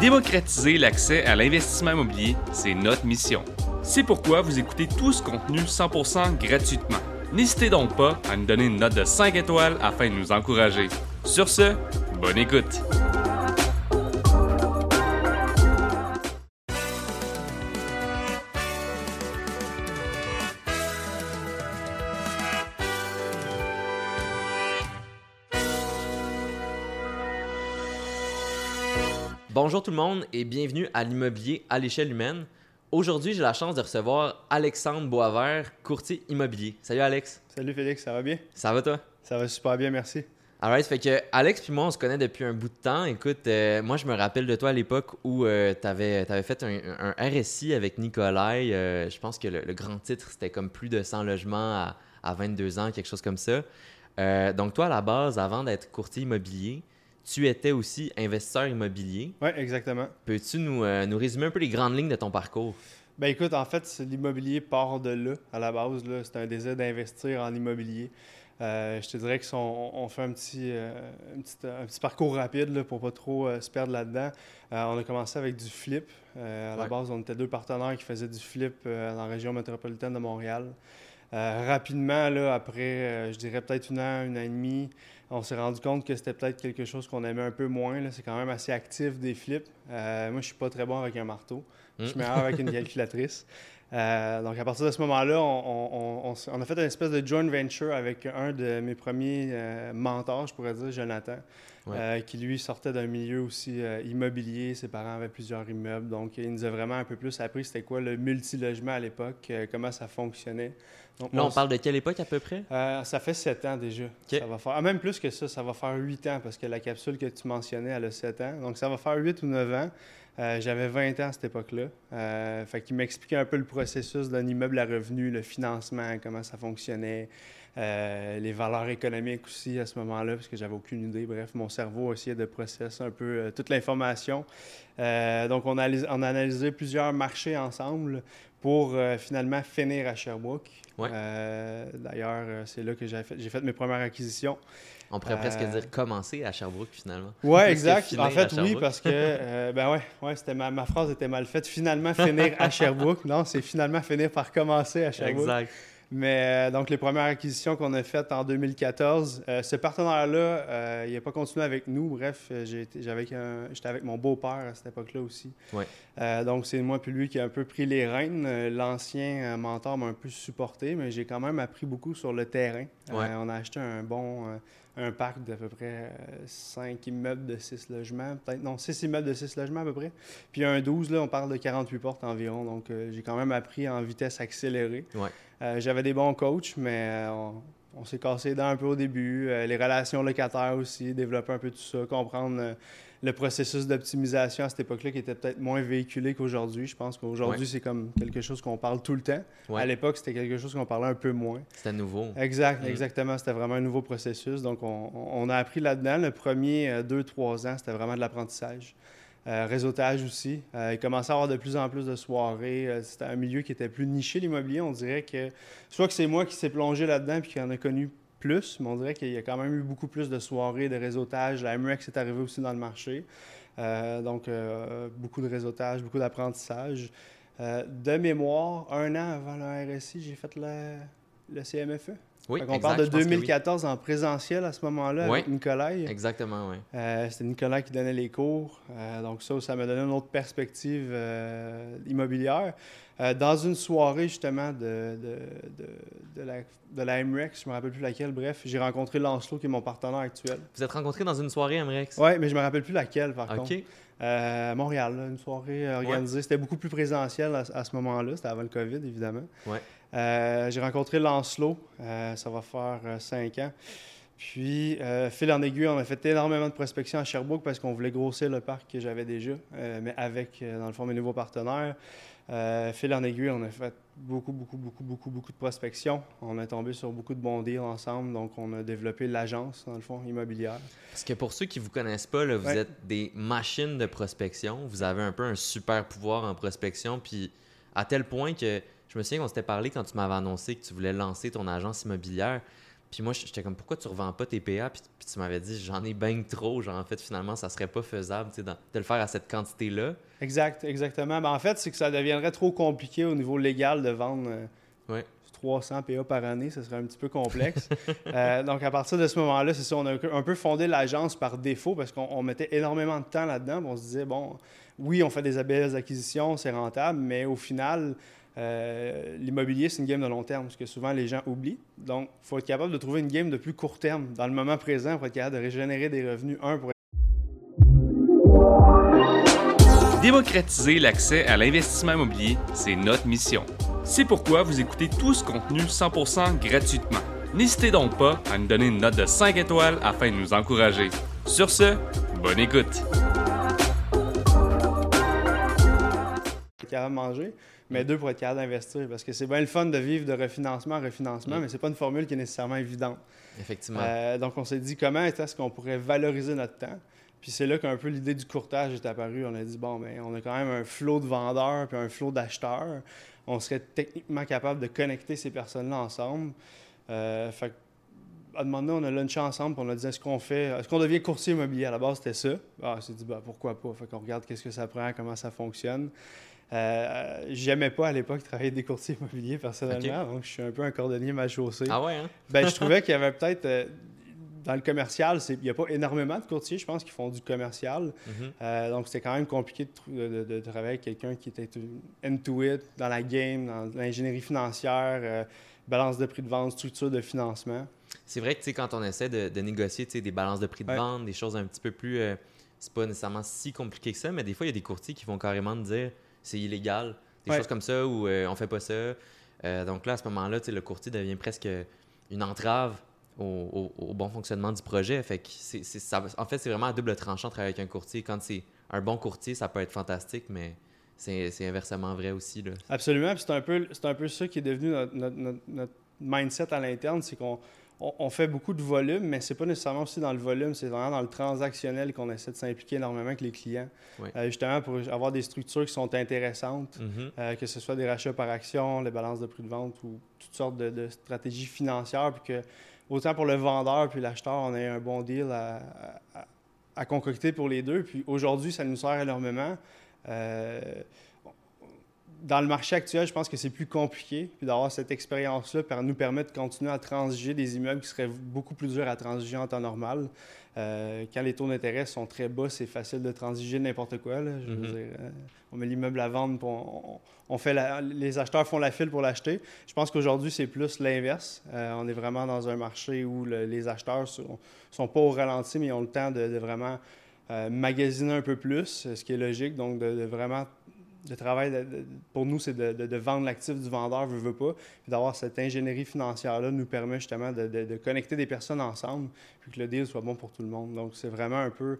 Démocratiser l'accès à l'investissement immobilier, c'est notre mission. C'est pourquoi vous écoutez tout ce contenu 100% gratuitement. N'hésitez donc pas à nous donner une note de 5 étoiles afin de nous encourager. Sur ce, bonne écoute! Bonjour tout le monde et bienvenue à l'immobilier à l'échelle humaine. Aujourd'hui, j'ai la chance de recevoir Alexandre Boisvert, courtier immobilier. Salut Alex. Salut Félix, ça va bien? Ça va toi? Ça va super bien, merci. Alright, fait que Alex puis moi, on se connaît depuis un bout de temps. Écoute, euh, moi, je me rappelle de toi à l'époque où euh, tu avais, fait un, RSI avec Nicolai. Euh, je pense que le, grand titre, c'était comme plus de 100 logements à, à 22 ans, quelque chose comme ça. donc, toi, à la base, avant d'être courtier immobilier, tu étais aussi investisseur immobilier. Oui, exactement. Peux-tu nous, euh, nous, résumer un peu les grandes lignes de ton parcours? Ben écoute, en fait, l'immobilier part de là, à la base. C'est un désir d'investir en immobilier. Euh, je te dirais qu'on on fait un petit, euh, un, petit, parcours rapide là, pour pas trop se perdre là-dedans. on a commencé avec du flip. à la base, on était deux partenaires qui faisaient du flip dans la région métropolitaine de Montréal. Rapidement, là, après, je dirais peut-être une an, une an et demie, on s'est rendu compte que c'était peut-être quelque chose qu'on aimait un peu moins. C'est quand même assez actif des flips. Euh, moi, je suis pas très bon avec un marteau. Je suis hmm. meilleur avec une calculatrice. Euh, donc, à partir de ce moment-là, on, a fait une espèce de joint venture avec un de mes premiers euh, mentors, je pourrais dire, Jonathan, qui lui sortait d'un milieu aussi immobilier. Ses parents avaient plusieurs immeubles. Donc, il nous a vraiment un peu plus appris c'était quoi le multilogement à l'époque, comment ça fonctionnait. Là, on parle de quelle époque à peu près? Euh, ça fait sept ans déjà. Ça va faire, ah, même plus que ça, ça va faire huit ans parce que la capsule que tu mentionnais, elle a sept ans. Donc, ça va faire huit ou neuf ans. Euh, j'avais 20 ans à cette époque-là. Euh, fait qu'il m'expliquait un peu le processus d'un immeuble à revenu, le financement, comment ça fonctionnait, euh, les valeurs économiques aussi à ce moment-là, parce que j'avais aucune idée. Bref, mon cerveau essayait de processer un peu toute l'information. donc, on a, on a analysé plusieurs marchés ensemble pour finalement finir à Sherbrooke. Euh, d'ailleurs, euh, c'est là que j'ai fait, fait, mes premières acquisitions. On pourrait presque euh, dire commencer à Sherbrooke finalement. Oui, exact. En fait, oui, parce que ben ouais, ouais c'était ma, ma, phrase était mal faite. Finalement finir à Sherbrooke. Non, c'est finalement finir par commencer à Sherbrooke. Exact. Mais euh, donc, les premières acquisitions qu'on a faites en 2014, euh, ce partenaire-là, euh, il n'a pas continué avec nous. Bref, j'étais avec, avec mon beau-père à cette époque-là aussi. donc, c'est moi puis lui qui a un peu pris les rênes. L'ancien mentor m'a un peu supporté, mais j'ai quand même appris beaucoup sur le terrain. on a acheté un bon un parc d'à peu près 5 immeubles de 6 logements, peut-être, non, 6 immeubles de 6 logements à peu près. Puis un 12, là, on parle de 48 portes environ. Donc, j'ai quand même appris en vitesse accélérée. Euh, j'avais des bons coachs, mais euh, on, s'est cassé dents un peu au début. Euh, les relations locataires aussi, développer un peu tout ça, comprendre le processus d'optimisation à cette époque-là qui était peut-être moins véhiculé qu'aujourd'hui. Je pense qu'aujourd'hui, c'est comme quelque chose qu'on parle tout le temps. À l'époque, c'était quelque chose qu'on parlait un peu moins. C'était nouveau. Exact, mm. exactement. C'était vraiment un nouveau processus. Donc, on, on a appris là-dedans. Le premier deux, trois ans, c'était vraiment de l'apprentissage. Euh, réseautage aussi. Euh, il commençait à avoir de plus en plus de soirées. Euh, c'était un milieu qui était plus niché, l'immobilier. On dirait que soit que c'est moi qui s'est plongé là-dedans puis qui en a connu plus, mais on dirait qu'il y a quand même eu beaucoup plus de soirées, de réseautage. La MREX est arrivée aussi dans le marché. donc, beaucoup de réseautage, beaucoup d'apprentissage. de mémoire, un an avant le RSI, j'ai fait le CMFE. Oui, on parle de 2014 en présentiel à ce moment-là avec Nicolas. Exactement, oui. Euh, c'était Nicolas qui donnait les cours. Euh, donc ça, ça m'a donné une autre perspective euh, immobilière. dans une soirée justement de, de, la, de la MREX, je ne me rappelle plus laquelle, bref, j'ai rencontré Lancelot qui est mon partenaire actuel. Vous êtes rencontrés dans une soirée MREX? Oui, mais je ne me rappelle plus laquelle par contre. à Montréal, une soirée organisée. C'était beaucoup plus présentiel à, à ce moment-là. C'était avant le COVID, évidemment. Ouais. Euh, j'ai rencontré Lancelot, euh, ça va faire euh, cinq ans. Puis, fil en aiguille, on a fait énormément de prospection à Sherbrooke parce qu'on voulait grossir le parc que j'avais déjà, mais avec, dans le fond, mes nouveaux partenaires. fil en aiguille, on a fait beaucoup, beaucoup, beaucoup, beaucoup, beaucoup de prospection. On est tombé sur beaucoup de bons deals ensemble, donc on a développé l'agence, dans le fond, immobilière. Parce que pour ceux qui ne vous connaissent pas, vous êtes des machines de prospection. Vous avez un peu un super pouvoir en prospection, puis à tel point que je me souviens qu'on s'était parlé quand tu m'avais annoncé que tu voulais lancer ton agence immobilière. Puis moi, j'étais comme, pourquoi tu revends pas tes PA? Puis, tu m'avais dit, j'en ai bien trop. Genre, en fait, finalement, ça serait pas faisable de le faire à cette quantité-là. Exact, exactement. Ben, en fait, c'est que ça deviendrait trop compliqué au niveau légal de vendre. Euh, 300 PA par année, ce serait un petit peu complexe. Euh, donc, à partir de ce moment-là, c'est ça, on a un peu fondé l'agence par défaut parce qu'on mettait énormément de temps là-dedans. On se disait, bon, oui, on fait des belles acquisitions, c'est rentable, mais au final, euh, l'immobilier, c'est une game de long terme, ce que souvent les gens oublient. Donc, il faut être capable de trouver une game de plus court terme dans le moment présent pour être capable de régénérer des revenus. Un, pour Démocratiser l'accès à l'investissement immobilier, c'est notre mission. C'est pourquoi vous écoutez tout ce contenu 100% gratuitement. N'hésitez donc pas à nous donner une note de 5 étoiles afin de nous encourager. Sur ce, bonne écoute. capable de manger, mais deux pour être capable d'investir. Parce que c'est bien le fun de vivre de refinancement en refinancement, mais mais c'est pas une formule qui est nécessairement évidente. Effectivement. Euh, donc, on s'est dit comment est-ce qu'on pourrait valoriser notre temps? Puis c'est là qu'un peu l'idée du courtage est apparue. On a dit, bon, mais ben, on a quand même un flot de vendeurs puis un flot d'acheteurs. On serait techniquement capable de connecter ces personnes-là ensemble. Euh, fait à un moment donné, on a lunché ensemble et on a dit est-ce qu'on fait, est-ce qu'on devient courtier immobilier? À la base, c'était ça. Ah, on s'est dit bah, pourquoi pas? Fait qu'on regarde qu'est-ce que ça prend, comment ça fonctionne. Euh, J'aimais pas à l'époque travailler des courtiers immobiliers personnellement, donc je suis un peu un cordonnier mal chaussé. Ah ouais, hein? ben, je trouvais qu'il y avait peut-être. Euh, dans le commercial, il n'y a pas énormément de courtiers, je pense, qui font du commercial. Mhm. Euh, donc, c'était quand même compliqué de, travailler avec quelqu'un qui était into it, dans la game, dans l'ingénierie financière, euh, balance de prix de vente, structure de financement. C'est vrai que quand on essaie de, négocier des balances de prix de vente, des choses un petit peu plus. c'est pas nécessairement si compliqué que ça, mais des fois, il y a des courtiers qui vont carrément dire c'est illégal. Des choses comme ça où euh, on fait pas ça. Euh, donc là, à ce moment-là, le courtier devient presque une entrave au, bon fonctionnement du projet. Fait que c'est, ça, en fait, c'est vraiment à double tranchant de travailler avec un courtier. Quand c'est un bon courtier, ça peut être fantastique, mais c'est, inversement vrai aussi. Là. Absolument. c'est un, peu, c'est un peu ça qui est devenu notre mindset à l'interne, c'est qu'on on, fait beaucoup de volume, mais c'est pas nécessairement aussi dans le volume, c'est vraiment dans le transactionnel qu'on essaie de s'impliquer énormément avec les clients. Euh, justement pour avoir des structures qui sont intéressantes, mm-hmm. euh, que ce soit des rachats par action, les balances de prix de vente ou toutes sortes de, stratégies financières, puis que autant pour le vendeur puis l'acheteur, on ait un bon deal à, concocter pour les deux. Puis aujourd'hui, ça nous sert énormément. Euh, dans le marché actuel, je pense que c'est plus compliqué. Puis d'avoir cette expérience-là nous permet de continuer à transiger des immeubles qui seraient beaucoup plus durs à transiger en temps normal. Euh, quand les taux d'intérêt sont très bas, c'est facile de transiger n'importe quoi. Je veux dire, euh, on met l'immeuble à vendre, on, fait les acheteurs font la file pour l'acheter. Je pense qu'aujourd'hui, c'est plus l'inverse. Euh, on est vraiment dans un marché où les acheteurs sont, sont pas au ralenti, mais ils ont le temps de, vraiment magasiner un peu plus, ce qui est logique. Donc, de vraiment le travail pour nous, c'est de, vendre l'actif du vendeur, veut, veut pas, puis d'avoir cette ingénierie financière-là nous permet justement de, connecter des personnes ensemble, puis que le deal soit bon pour tout le monde. Donc, c'est vraiment un peu.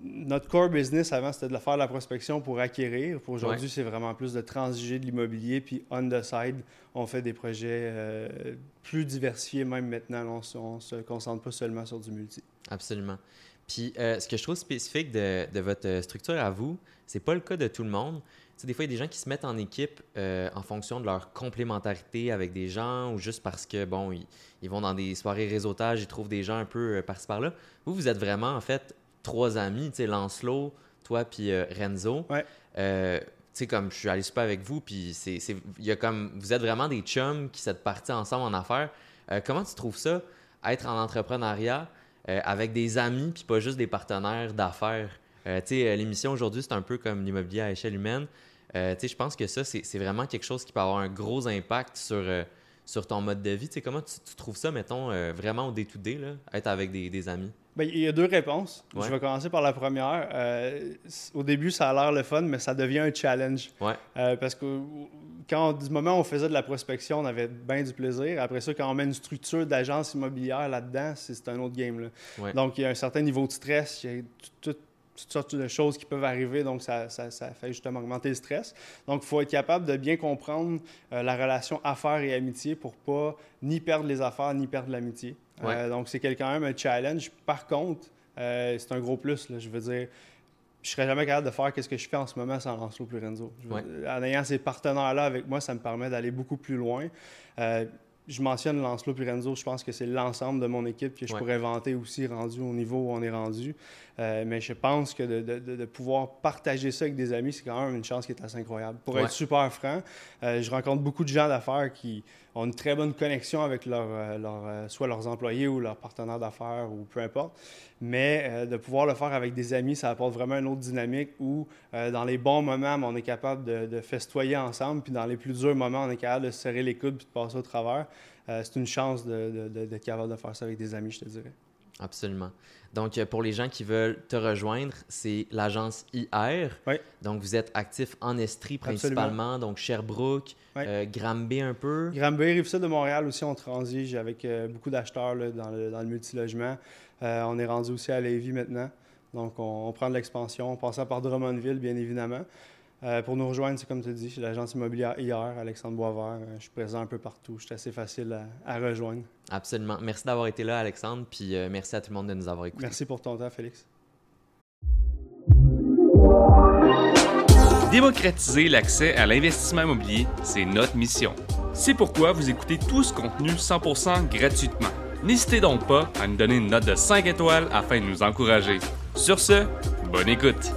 Notre core business avant, c'était de faire de la prospection pour acquérir. Pour aujourd'hui, c'est vraiment plus de transiger de l'immobilier, puis on the side, on fait des projets euh, plus diversifiés même maintenant. On ne se concentre pas seulement sur du multi. Absolument. Puis, euh, ce que je trouve spécifique de, de votre structure à vous, c'est pas le cas de tout le monde des fois, il y a des gens qui se mettent en équipe euh, en fonction de leur complémentarité avec des gens ou juste parce que, bon, ils, vont dans des soirées réseautage, ils trouvent des gens un peu euh, par-ci par-là. Vous, vous êtes vraiment, en fait, trois amis, tu sais, Lancelot, toi, puis Renzo. Ouais. tu sais, comme je suis allé super avec vous, puis c'est, il y a comme, vous êtes vraiment des chums qui s'êtes partis ensemble en affaires. comment tu trouves ça, être en entrepreneuriat? Avec des amis, puis pas juste des partenaires d'affaires? tu sais, l'émission aujourd'hui, c'est un peu comme l'immobilier à échelle humaine. Euh, je pense que ça, c'est vraiment quelque chose qui peut avoir un gros impact sur, euh, sur ton mode de vie. comment tu, trouves ça, mettons, euh, vraiment au day-to-day, être avec des, amis? Bien, il y a deux réponses. Je vais commencer par la première. au début, ça a l'air le fun, mais ça devient un challenge. parce que quand, du moment où on faisait de la prospection, on avait bien du plaisir. Après ça, quand on met une structure d'agence immobilière là-dedans, c'est un autre game. Donc, il y a un certain niveau de stress. Il y a tout, toutes sortes de choses qui peuvent arriver, donc ça, ça, fait justement augmenter le stress. Donc, il faut être capable de bien comprendre euh, la relation affaires et amitié pour pas ni perdre les affaires ni perdre l'amitié. Euh, donc, c'est quand même un challenge. Par contre, euh, c'est un gros plus. je veux dire, je serais jamais capable de faire ce que je fais en ce moment sans Lancelot Plurenzo. En ayant ces partenaires-là avec moi, ça me permet d'aller beaucoup plus loin je mentionne Lancelot puis Renzo, je pense que c'est l'ensemble de mon équipe que je pourrais vanter aussi rendu au niveau où on est rendu. Euh, mais je pense que de, pouvoir partager ça avec des amis, c'est quand même une chance qui est assez incroyable. Pour être super franc, euh, je rencontre beaucoup de gens d'affaires qui ont une très bonne connexion avec leur, euh, leur soit leurs employés ou leurs partenaires d'affaires ou peu importe. Mais de pouvoir le faire avec des amis, ça apporte vraiment une autre dynamique où, dans les bons moments, on est capable de, festoyer ensemble, puis dans les plus durs moments, on est capable de serrer les coudes puis de passer au travers. c'est une chance d'être capable de faire ça avec des amis, je te dirais. Absolument. Donc, euh, pour les gens qui veulent te rejoindre, c'est l'agence IR. Oui. Donc, vous êtes actif en Estrie principalement, donc Sherbrooke, oui. euh, Granby un peu. Granby, Rive-Sud de Montréal aussi, on transige avec euh, beaucoup d'acheteurs dans le, dans le multilogement. Euh, on est rendu aussi à Lévis maintenant. Donc, on, on prend de l'expansion, en passant par Drummondville, bien évidemment. Euh, pour nous rejoindre, c'est comme tu dis, l'agence immobilière IR, Alexandre Boisvert. Euh, je suis présent un peu partout. Je suis assez facile à, rejoindre. Absolument. Merci d'avoir été là, Alexandre. Puis euh, merci à tout le monde de nous avoir écoutés. Merci pour ton temps, Félix. Démocratiser l'accès à l'investissement immobilier, c'est notre mission. C'est pourquoi vous écoutez tout ce contenu 100% gratuitement. N'hésitez donc pas à nous donner une note de 5 étoiles afin de nous encourager. Sur ce, bonne écoute!